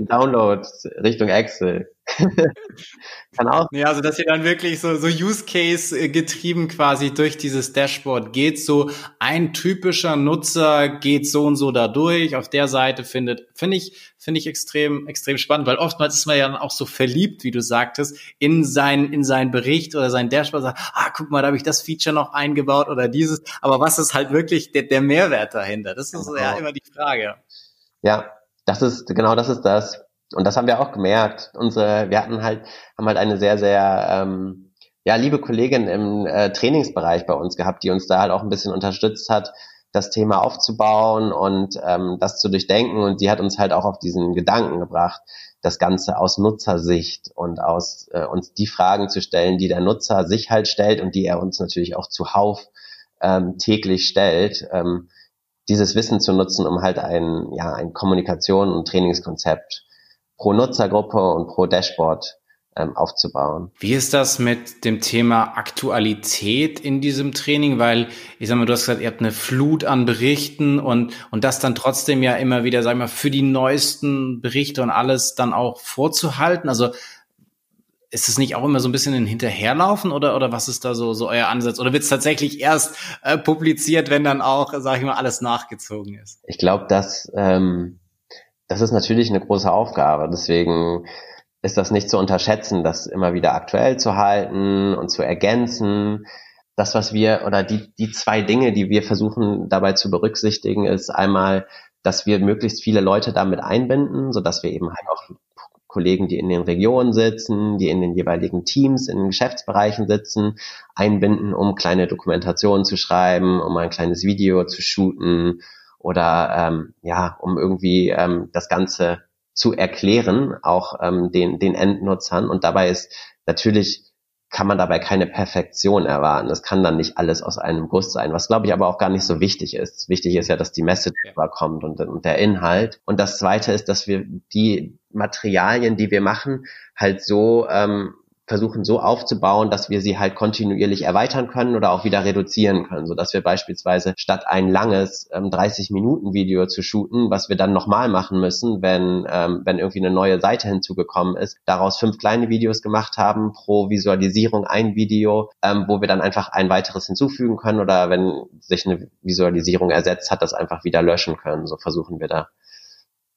Download Richtung Excel. Kann auch. Ja, also dass ihr dann wirklich so, so Use Case äh, getrieben quasi durch dieses Dashboard geht. So ein typischer Nutzer geht so und so da durch. Auf der Seite findet, finde ich, finde ich extrem, extrem spannend, weil oftmals ist man ja dann auch so verliebt, wie du sagtest, in sein, in seinen Bericht oder sein Dashboard, sagt, ah, guck mal, da habe ich das Feature noch eingebaut oder dieses. Aber was ist halt wirklich der, der Mehrwert dahinter? Das ist genau. ja immer die Frage. Ja, das ist, genau das ist das und das haben wir auch gemerkt. Unsere, wir hatten halt, haben halt eine sehr, sehr ähm, ja, liebe Kollegin im äh, Trainingsbereich bei uns gehabt, die uns da halt auch ein bisschen unterstützt hat, das Thema aufzubauen und ähm, das zu durchdenken. Und die hat uns halt auch auf diesen Gedanken gebracht, das Ganze aus Nutzersicht und aus äh, uns die Fragen zu stellen, die der Nutzer sich halt stellt und die er uns natürlich auch zuhauf ähm, täglich stellt. Ähm, dieses Wissen zu nutzen, um halt ein, ja, ein Kommunikation- und Trainingskonzept pro Nutzergruppe und pro Dashboard ähm, aufzubauen. Wie ist das mit dem Thema Aktualität in diesem Training? Weil ich sag mal, du hast gesagt, ihr habt eine Flut an Berichten und, und das dann trotzdem ja immer wieder, sag ich mal, für die neuesten Berichte und alles dann auch vorzuhalten. Also ist es nicht auch immer so ein bisschen ein Hinterherlaufen oder, oder was ist da so, so euer Ansatz? Oder wird es tatsächlich erst äh, publiziert, wenn dann auch, sag ich mal, alles nachgezogen ist? Ich glaube, dass ähm, das ist natürlich eine große Aufgabe. Deswegen ist das nicht zu unterschätzen, das immer wieder aktuell zu halten und zu ergänzen. Das, was wir oder die, die zwei Dinge, die wir versuchen dabei zu berücksichtigen, ist einmal, dass wir möglichst viele Leute damit einbinden, so dass wir eben halt auch Kollegen, die in den Regionen sitzen, die in den jeweiligen Teams, in den Geschäftsbereichen sitzen, einbinden, um kleine Dokumentationen zu schreiben, um ein kleines Video zu shooten, oder ähm, ja, um irgendwie ähm, das Ganze zu erklären, auch ähm, den, den Endnutzern. Und dabei ist natürlich kann man dabei keine Perfektion erwarten. Es kann dann nicht alles aus einem Guss sein, was glaube ich aber auch gar nicht so wichtig ist. Wichtig ist ja, dass die Message überkommt und, und der Inhalt. Und das Zweite ist, dass wir die Materialien, die wir machen, halt so ähm, versuchen so aufzubauen, dass wir sie halt kontinuierlich erweitern können oder auch wieder reduzieren können, so dass wir beispielsweise statt ein langes ähm, 30 Minuten Video zu shooten, was wir dann nochmal machen müssen, wenn ähm, wenn irgendwie eine neue Seite hinzugekommen ist, daraus fünf kleine Videos gemacht haben pro Visualisierung ein Video, ähm, wo wir dann einfach ein weiteres hinzufügen können oder wenn sich eine Visualisierung ersetzt hat, das einfach wieder löschen können. So versuchen wir da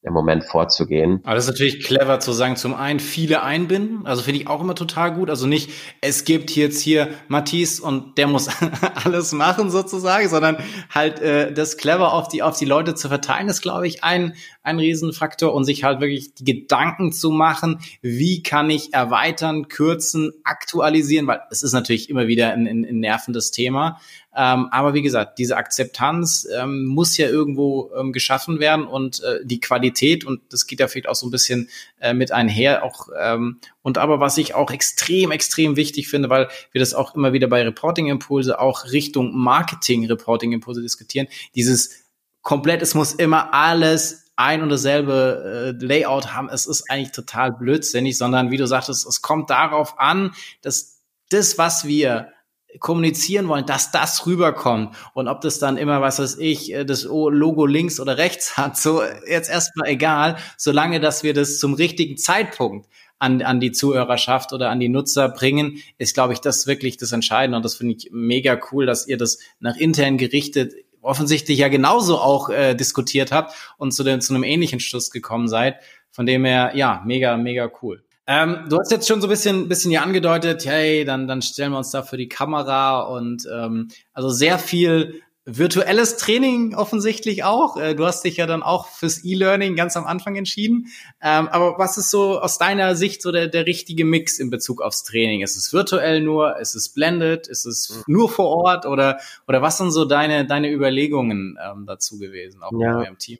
im Moment vorzugehen. Aber das ist natürlich clever zu sagen, zum einen viele einbinden, also finde ich auch immer total gut. Also nicht, es gibt jetzt hier Matisse und der muss alles machen sozusagen, sondern halt äh, das clever auf die, auf die Leute zu verteilen, ist, glaube ich, ein, ein Riesenfaktor und sich halt wirklich die Gedanken zu machen, wie kann ich erweitern, kürzen, aktualisieren, weil es ist natürlich immer wieder ein, ein, ein nervendes Thema. Ähm, aber wie gesagt, diese Akzeptanz ähm, muss ja irgendwo ähm, geschaffen werden und äh, die Qualität, und das geht ja vielleicht auch so ein bisschen äh, mit einher, auch ähm, und aber was ich auch extrem, extrem wichtig finde, weil wir das auch immer wieder bei Reporting Impulse auch Richtung Marketing Reporting Impulse diskutieren, dieses komplett, es muss immer alles ein und dasselbe äh, Layout haben. Es ist eigentlich total blödsinnig, sondern wie du sagtest, es kommt darauf an, dass das, was wir kommunizieren wollen, dass das rüberkommt und ob das dann immer, was weiß ich, äh, das Logo links oder rechts hat, so jetzt erstmal egal, solange dass wir das zum richtigen Zeitpunkt an, an die Zuhörerschaft oder an die Nutzer bringen, ist, glaube ich, das wirklich das Entscheidende und das finde ich mega cool, dass ihr das nach intern gerichtet offensichtlich ja genauso auch äh, diskutiert habt und zu, dem, zu einem ähnlichen Schluss gekommen seid. Von dem her, ja, mega, mega cool. Ähm, du hast jetzt schon so ein bisschen, bisschen hier angedeutet, hey, dann, dann stellen wir uns da für die Kamera und ähm, also sehr viel virtuelles Training offensichtlich auch. Äh, du hast dich ja dann auch fürs E-Learning ganz am Anfang entschieden. Ähm, aber was ist so aus deiner Sicht so der, der richtige Mix in Bezug aufs Training? Ist es virtuell nur? Ist es blended? Ist es nur vor Ort? Oder, oder was sind so deine, deine Überlegungen ähm, dazu gewesen, auch ja. in eurem Team?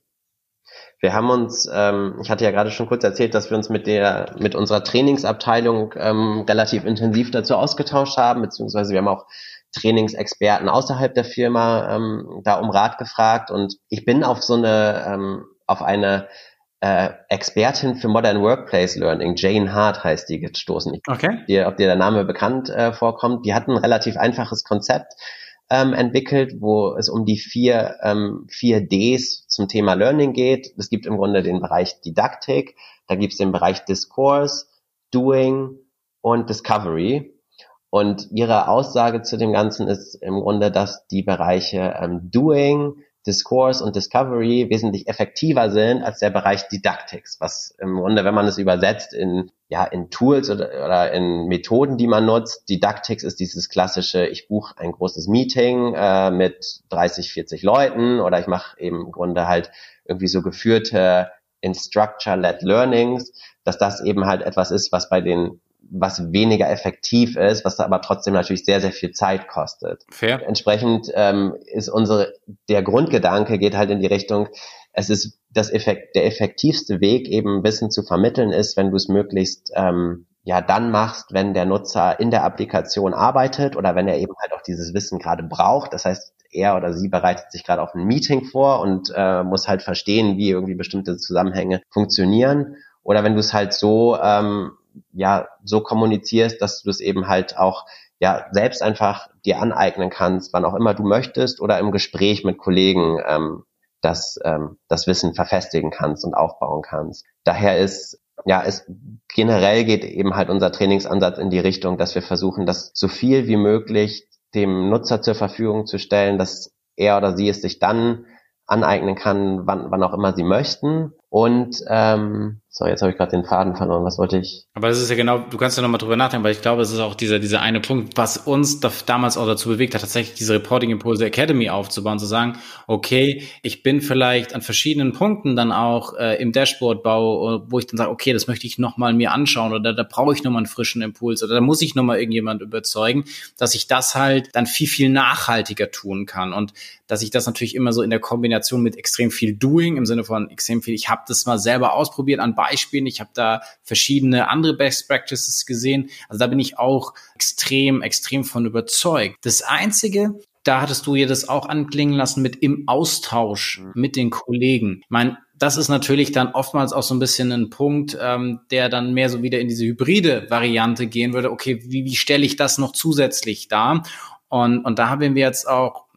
Wir haben uns, ähm, ich hatte ja gerade schon kurz erzählt, dass wir uns mit der, mit unserer Trainingsabteilung ähm, relativ intensiv dazu ausgetauscht haben, beziehungsweise wir haben auch Trainingsexperten außerhalb der Firma ähm, da um Rat gefragt und ich bin auf so eine, ähm, auf eine äh, Expertin für Modern Workplace Learning, Jane Hart heißt die, gestoßen. Okay. Dir, ob dir der Name bekannt äh, vorkommt. Die hat ein relativ einfaches Konzept ähm, entwickelt, wo es um die vier, ähm, vier Ds zum Thema Learning geht. Es gibt im Grunde den Bereich Didaktik, da gibt es den Bereich Discourse, Doing und Discovery. Und ihre Aussage zu dem Ganzen ist im Grunde, dass die Bereiche ähm, Doing, Discourse und Discovery wesentlich effektiver sind als der Bereich Didactics, was im Grunde, wenn man es übersetzt in, ja, in Tools oder, oder in Methoden, die man nutzt, Didactics ist dieses klassische, ich buche ein großes Meeting äh, mit 30, 40 Leuten oder ich mache eben im Grunde halt irgendwie so geführte Instructor-led Learnings, dass das eben halt etwas ist, was bei den was weniger effektiv ist, was aber trotzdem natürlich sehr, sehr viel Zeit kostet. Fair. Entsprechend ähm, ist unsere, der Grundgedanke geht halt in die Richtung, es ist das Effekt, der effektivste Weg, eben Wissen zu vermitteln, ist, wenn du es möglichst ähm, ja dann machst, wenn der Nutzer in der Applikation arbeitet oder wenn er eben halt auch dieses Wissen gerade braucht. Das heißt, er oder sie bereitet sich gerade auf ein Meeting vor und äh, muss halt verstehen, wie irgendwie bestimmte Zusammenhänge funktionieren. Oder wenn du es halt so ähm, ja so kommunizierst, dass du das eben halt auch ja selbst einfach dir aneignen kannst, wann auch immer du möchtest oder im Gespräch mit Kollegen ähm, das, ähm, das Wissen verfestigen kannst und aufbauen kannst. Daher ist ja, es generell geht eben halt unser Trainingsansatz in die Richtung, dass wir versuchen, das so viel wie möglich dem Nutzer zur Verfügung zu stellen, dass er oder sie es sich dann aneignen kann, wann, wann auch immer sie möchten. Und ähm, so, jetzt habe ich gerade den Faden verloren. Was wollte ich? Aber es ist ja genau, du kannst ja nochmal drüber nachdenken, weil ich glaube, es ist auch dieser, dieser eine Punkt, was uns da, damals auch dazu bewegt hat, tatsächlich diese Reporting Impulse Academy aufzubauen, zu sagen, okay, ich bin vielleicht an verschiedenen Punkten dann auch äh, im Dashboard-Bau, wo ich dann sage, okay, das möchte ich nochmal mir anschauen oder da brauche ich nochmal einen frischen Impuls oder da muss ich nochmal irgendjemand überzeugen, dass ich das halt dann viel, viel nachhaltiger tun kann und dass ich das natürlich immer so in der Kombination mit extrem viel Doing, im Sinne von extrem viel, ich habe das mal selber ausprobiert an Beispielen. Ich habe da verschiedene andere Best Practices gesehen. Also da bin ich auch extrem, extrem von überzeugt. Das Einzige, da hattest du ja das auch anklingen lassen mit im Austausch mhm. mit den Kollegen. Ich meine, das ist natürlich dann oftmals auch so ein bisschen ein Punkt, ähm, der dann mehr so wieder in diese hybride Variante gehen würde. Okay, wie, wie stelle ich das noch zusätzlich dar? Und, und da haben wir jetzt auch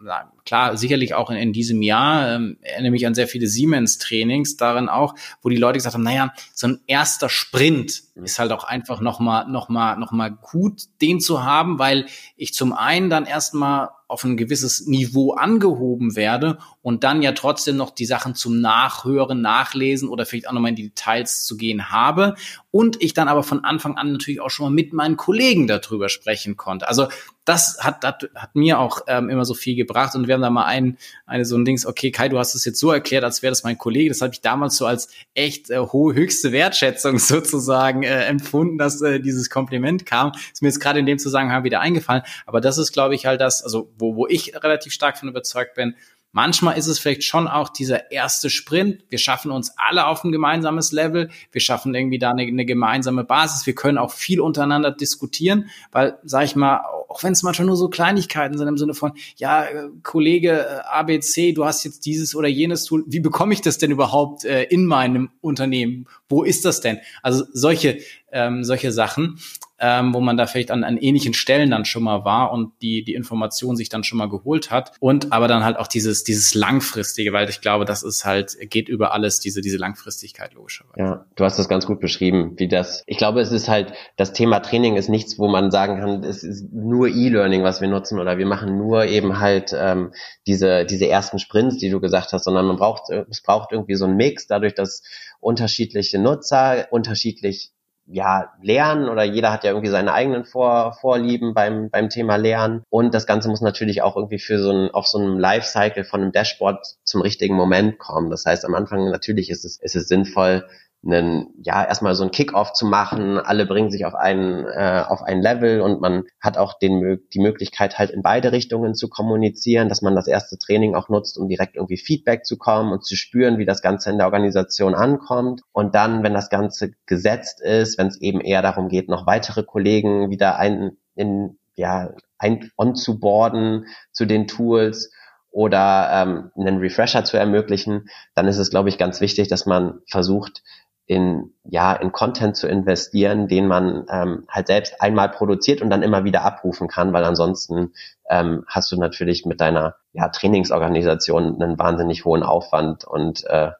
klar, sicherlich auch in, in diesem Jahr, ähm, erinnere mich an sehr viele Siemens-Trainings darin auch, wo die Leute gesagt haben, naja, so ein erster Sprint mhm. ist halt auch einfach nochmal, nochmal, nochmal gut, den zu haben, weil ich zum einen dann erstmal auf ein gewisses Niveau angehoben werde und dann ja trotzdem noch die Sachen zum Nachhören, Nachlesen oder vielleicht auch nochmal in die Details zu gehen habe und ich dann aber von Anfang an natürlich auch schon mal mit meinen Kollegen darüber sprechen konnte. Also das hat, hat, hat mir auch ähm, immer so viel gebracht und wir haben da mal ein, eine so ein Dings, okay, Kai, du hast es jetzt so erklärt, als wäre das mein Kollege. Das habe ich damals so als echt äh, hohe, höchste Wertschätzung sozusagen äh, empfunden, dass äh, dieses Kompliment kam. Ist mir jetzt gerade in dem Zusammenhang wieder eingefallen. Aber das ist, glaube ich, halt das, also wo, wo ich relativ stark von überzeugt bin, Manchmal ist es vielleicht schon auch dieser erste Sprint. Wir schaffen uns alle auf ein gemeinsames Level. Wir schaffen irgendwie da eine, eine gemeinsame Basis. Wir können auch viel untereinander diskutieren, weil, sag ich mal, auch wenn es manchmal nur so Kleinigkeiten sind im Sinne von, ja, äh, Kollege äh, ABC, du hast jetzt dieses oder jenes Tool. Wie bekomme ich das denn überhaupt äh, in meinem Unternehmen? Wo ist das denn? Also solche, ähm, solche Sachen ähm, wo man da vielleicht an, an ähnlichen Stellen dann schon mal war und die, die Information sich dann schon mal geholt hat. Und aber dann halt auch dieses, dieses langfristige, weil ich glaube, das ist halt, geht über alles, diese, diese Langfristigkeit logischerweise. Ja, du hast das ganz gut beschrieben, wie das, ich glaube, es ist halt, das Thema Training ist nichts, wo man sagen kann, es ist nur E-Learning, was wir nutzen oder wir machen nur eben halt ähm, diese, diese ersten Sprints, die du gesagt hast, sondern man braucht, es braucht irgendwie so einen Mix, dadurch, dass unterschiedliche Nutzer unterschiedlich ja, Lernen oder jeder hat ja irgendwie seine eigenen Vor Vorlieben beim, beim Thema Lernen. Und das Ganze muss natürlich auch irgendwie für so ein, auf so einem Lifecycle von einem Dashboard zum richtigen Moment kommen. Das heißt, am Anfang natürlich ist es, ist es sinnvoll, einen, ja, erstmal so ein Kickoff zu machen. Alle bringen sich auf einen, äh, auf ein Level und man hat auch den, die Möglichkeit, halt in beide Richtungen zu kommunizieren, dass man das erste Training auch nutzt, um direkt irgendwie Feedback zu kommen und zu spüren, wie das Ganze in der Organisation ankommt. Und dann, wenn das Ganze gesetzt ist, wenn es eben eher darum geht, noch weitere Kollegen wieder ein, in, ja, ein, on zu boarden zu den Tools, oder ähm, einen Refresher zu ermöglichen, dann ist es, glaube ich, ganz wichtig, dass man versucht, in ja in Content zu investieren, den man ähm, halt selbst einmal produziert und dann immer wieder abrufen kann, weil ansonsten ähm, hast du natürlich mit deiner ja, Trainingsorganisation einen wahnsinnig hohen Aufwand und äh,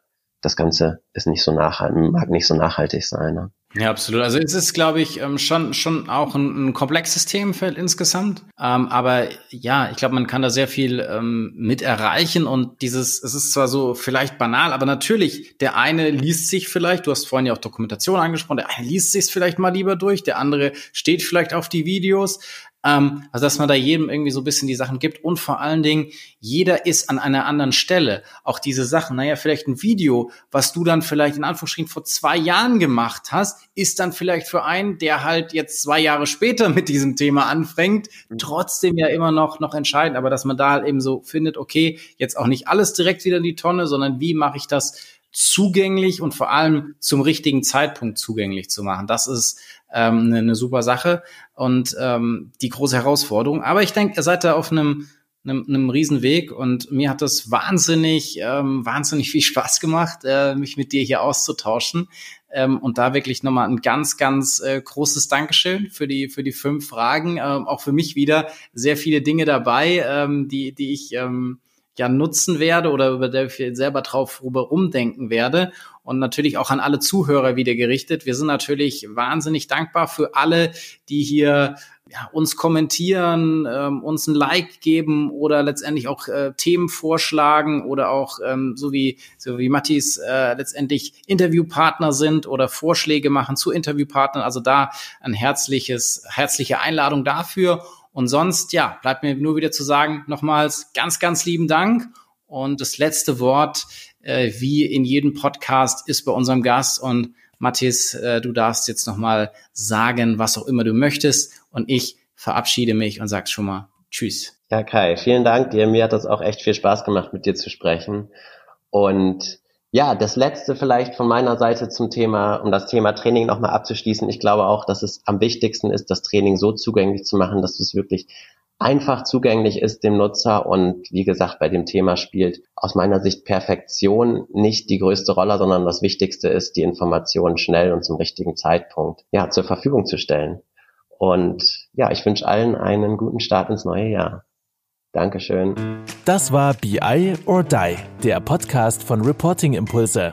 das Ganze ist nicht so nachhaltig, mag nicht so nachhaltig sein. Ne? Ja, absolut. Also es ist, glaube ich, ähm, schon, schon auch ein, ein komplexes Themenfeld insgesamt. Ähm, aber ja, ich glaube, man kann da sehr viel ähm, mit erreichen und dieses, es ist zwar so vielleicht banal, aber natürlich, der eine liest sich vielleicht, du hast vorhin ja auch Dokumentation angesprochen, der eine liest sich vielleicht mal lieber durch, der andere steht vielleicht auf die Videos. Ähm, also dass man da jedem irgendwie so ein bisschen die Sachen gibt und vor allen Dingen, jeder ist an einer anderen Stelle. Auch diese Sachen, naja, vielleicht ein Video, was du dann vielleicht in Anführungsstrichen vor zwei Jahren gemacht hast, ist dann vielleicht für einen, der halt jetzt zwei Jahre später mit diesem Thema anfängt, mhm. trotzdem ja immer noch, noch entscheidend. Aber dass man da halt eben so findet, okay, jetzt auch nicht alles direkt wieder in die Tonne, sondern wie mache ich das zugänglich und vor allem zum richtigen Zeitpunkt zugänglich zu machen. Das ist ähm, eine, eine super Sache und ähm, die große Herausforderung. Aber ich denke, ihr seid da auf einem einem, einem Riesenweg und mir hat das wahnsinnig, ähm, wahnsinnig viel Spaß gemacht, äh, mich mit dir hier auszutauschen. Ähm, und da wirklich nochmal ein ganz, ganz äh, großes Dankeschön für die, für die fünf Fragen. Ähm, auch für mich wieder sehr viele Dinge dabei, ähm, die, die ich ähm, ja nutzen werde oder über der ich selber drauf rumdenken werde und natürlich auch an alle Zuhörer wieder gerichtet. Wir sind natürlich wahnsinnig dankbar für alle, die hier ja, uns kommentieren, ähm, uns ein Like geben oder letztendlich auch äh, Themen vorschlagen oder auch ähm, so wie so wie Mattis äh, letztendlich Interviewpartner sind oder Vorschläge machen zu Interviewpartnern. Also da ein herzliches herzliche Einladung dafür. Und sonst, ja, bleibt mir nur wieder zu sagen, nochmals ganz, ganz lieben Dank. Und das letzte Wort, äh, wie in jedem Podcast, ist bei unserem Gast. Und Mathis, äh, du darfst jetzt nochmal sagen, was auch immer du möchtest. Und ich verabschiede mich und sag schon mal Tschüss. Ja, Kai, vielen Dank dir. Mir hat das auch echt viel Spaß gemacht, mit dir zu sprechen. Und ja, das letzte vielleicht von meiner Seite zum Thema, um das Thema Training nochmal abzuschließen. Ich glaube auch, dass es am wichtigsten ist, das Training so zugänglich zu machen, dass es wirklich einfach zugänglich ist dem Nutzer und wie gesagt, bei dem Thema spielt aus meiner Sicht Perfektion nicht die größte Rolle, sondern das Wichtigste ist, die Informationen schnell und zum richtigen Zeitpunkt ja, zur Verfügung zu stellen. Und ja, ich wünsche allen einen guten Start ins neue Jahr. Dankeschön. Das war BI or Die, der Podcast von Reporting Impulse.